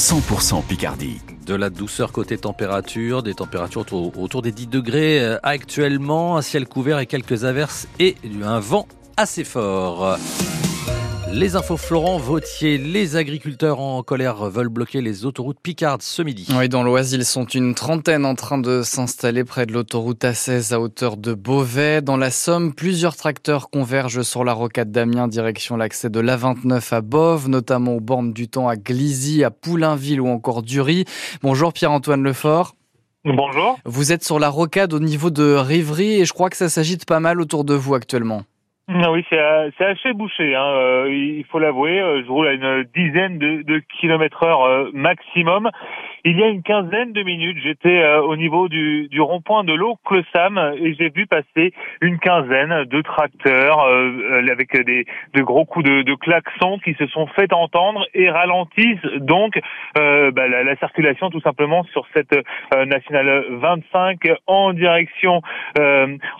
100% Picardie. De la douceur côté température, des températures autour, des 10 degrés euh, actuellement, un ciel couvert et quelques averses et un vent assez fort. Les infos Florent Vautier, les agriculteurs en colère veulent bloquer les autoroutes Picardes ce midi. Oui, dans l'Oise, ils sont une trentaine en train de s'installer près de l'autoroute A16 à hauteur de Beauvais. Dans la Somme, plusieurs tracteurs convergent sur la rocade d'Amiens direction l'accès de l'A29 à Bove, notamment aux bornes du temps à Glizy, à Poulainville ou encore Dury. Bonjour Pierre-Antoine Lefort. Bonjour. Vous êtes sur la rocade au niveau de Rivry et je crois que ça s'agite pas mal autour de vous actuellement. Oui, c'est assez bouché, hein. Euh, il faut l'avouer. Euh, je roule à une dizaine de, de kilomètres heure euh, maximum. Il y a une quinzaine de minutes, j'étais euh, au niveau du, du rond-point de l'eau Sam et j'ai vu passer une quinzaine de tracteurs euh, euh, avec des de gros coups de, de klaxons qui se sont fait entendre et ralentissent donc bah, la, la, circulation tout simplement sur cette nationale 25 en direction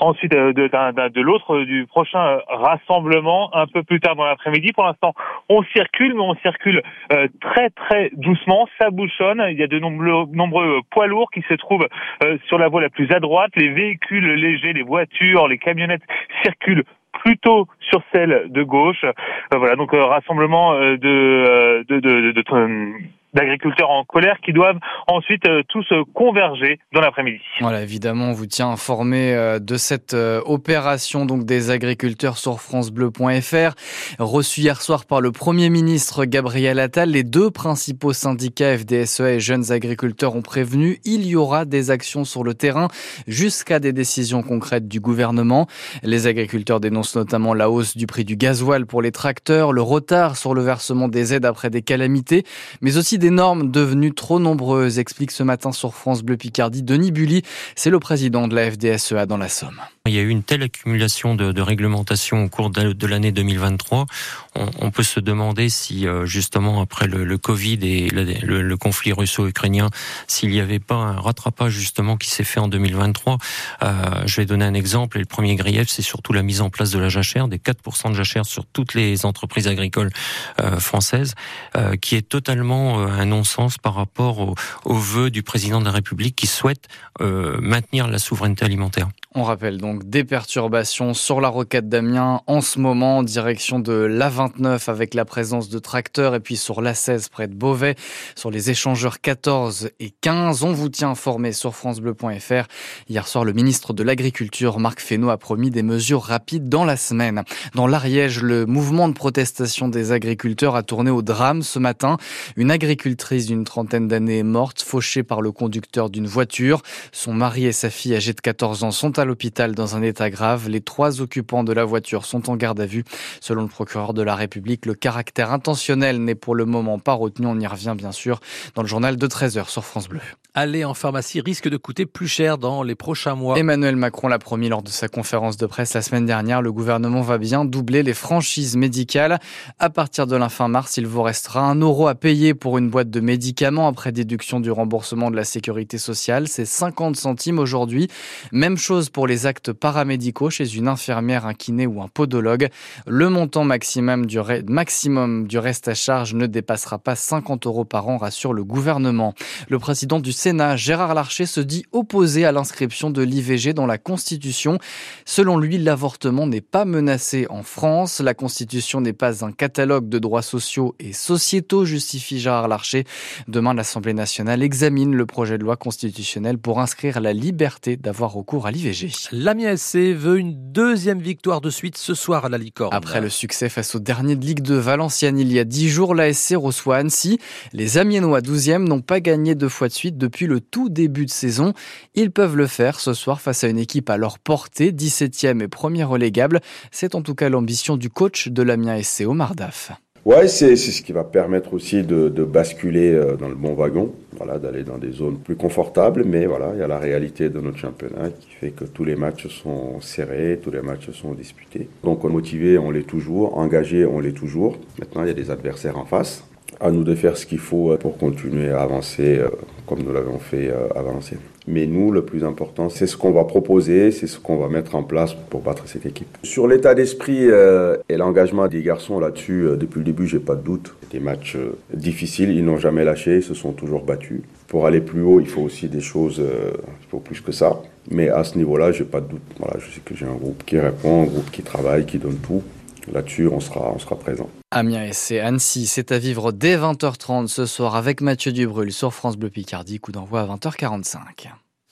ensuite de, de, l'autre du prochain rassemblement un peu plus tard dans l'après-midi. Pour l'instant, on circule, mais on circule très très doucement. Ça bouchonne. De nombreux, poids lourds qui se trouvent euh, sur la voie la plus à droite. Les véhicules légers, les voitures, les camionnettes circulent plutôt sur celle de gauche. Euh, voilà, donc euh, rassemblement de, de, de, de d'agriculteurs en colère qui doivent ensuite euh, tous euh, converger dans l'après-midi. Voilà, évidemment, on vous tient informé euh, de cette opération donc des agriculteurs sur francebleu.fr. Reçu hier soir par le Premier ministre Gabriel Attal, les deux principaux syndicats FDSEA et Jeunes Agriculteurs ont prévenu il y aura des actions sur le terrain jusqu'à des décisions concrètes du gouvernement. Les agriculteurs dénoncent notamment la hausse du prix du gasoil pour les tracteurs, le retard sur le versement des aides après des calamités, mais aussi des normes devenues trop nombreuses, explique ce matin sur France Bleu Picardie Denis Bully. C'est le président de la FDSEA dans la Somme. Il y a eu une telle accumulation de, de réglementations au cours de, l'année 2023. On, on, peut se demander si, euh, justement, après le, Covid et le, conflit russo-ukrainien, s'il n'y avait pas un rattrapage, justement, qui s'est fait en 2023. Euh, je vais donner un exemple. Et le premier grief, c'est surtout la mise en place de la jachère, des 4% de jachère sur toutes les entreprises agricoles euh, françaises, qui est totalement un non-sens par rapport au, au vœu du président de la République qui souhaite maintenir la souveraineté alimentaire. On rappelle donc des perturbations sur la rocade d'Amiens en ce moment en direction de l'A29 avec la présence de tracteurs et puis sur l'A16 près de Beauvais sur les échangeurs 14 et 15. On vous tient informé sur francebleu.fr. Hier soir, le ministre de l'Agriculture Marc Fesneau a promis des mesures rapides dans la semaine. Dans l'Ariège, le mouvement de protestation des agriculteurs a tourné au drame ce matin. Une agricultrice d'une trentaine d'années est morte, fauchée par le conducteur d'une voiture. Son mari et sa fille âgée de 14 ans sont à l'hôpital dans un état grave. Les trois occupants de la voiture sont en garde à vue. Selon le procureur de la République, le caractère intentionnel n'est pour le moment pas retenu. On y revient bien sûr dans le journal de 13h sur France Bleu. Aller en pharmacie risque de coûter plus cher dans les prochains mois. Emmanuel Macron l'a promis lors de sa conférence de presse la semaine dernière. Le gouvernement va bien doubler les franchises médicales. À partir de la fin mars, il vous restera un euro à payer pour une boîte de médicaments après déduction du remboursement de la sécurité sociale. C'est 50 centimes aujourd'hui. Même chose pour les actes paramédicaux chez une infirmière, un kiné ou un podologue. Le montant maximum du, reste à charge ne dépassera pas 50 euros par an, rassure le gouvernement. Le président du Sénat, Gérard Larcher, se dit opposé à l'inscription de l'IVG dans la Constitution. Selon lui, l'avortement n'est pas menacé en France. La Constitution n'est pas un catalogue de droits sociaux et sociétaux, justifie Gérard Larcher. Demain, l'Assemblée nationale examine le projet de loi constitutionnelle pour inscrire la liberté d'avoir recours à l'IVG. L'Amiens SC veut une deuxième victoire de suite ce soir à la Licorne. Après le succès face au dernier de Ligue de Valenciennes il y a dix jours, l'ASC reçoit Annecy. Les Amiénois 12e n'ont pas gagné deux fois de suite depuis le tout début de saison. Ils peuvent le faire ce soir face à une équipe à leur portée, 17e et premier relégable. C'est en tout cas l'ambition du coach de l'Amiens SC, Omar Daf. Ouais, c'est ce qui va permettre aussi de, basculer euh, dans le bon wagon, voilà, d'aller dans des zones plus confortables. Mais voilà, il y a la réalité de notre championnat qui fait que tous les matchs sont serrés, tous les matchs sont disputés. Donc motivé, on l'est toujours, engagé, on l'est toujours. Maintenant, il y a des adversaires en face. À nous de faire ce qu'il faut pour continuer à avancer euh, comme nous l'avons fait à Valenciennes. Mais nous, le plus important, c'est ce qu'on va proposer, c'est ce qu'on va mettre en place pour battre cette équipe. Sur l'état d'esprit euh, et l'engagement des garçons là-dessus, euh, depuis le début, j'ai pas de doute. Des matchs euh, difficiles, ils n'ont jamais lâché, ils se sont toujours battus. Pour aller plus haut, il faut aussi des choses, il faut plus que ça. Mais à ce niveau-là, j'ai pas de doute. Voilà, je sais que j'ai un groupe qui répond, un groupe qui travaille, qui donne tout. Là-dessus, on sera, présent. Amiens et Annecy, c'est à vivre dès 20h30 ce soir avec Mathieu Dubrul sur France Bleu Picardie, coup d'envoi à 20h45.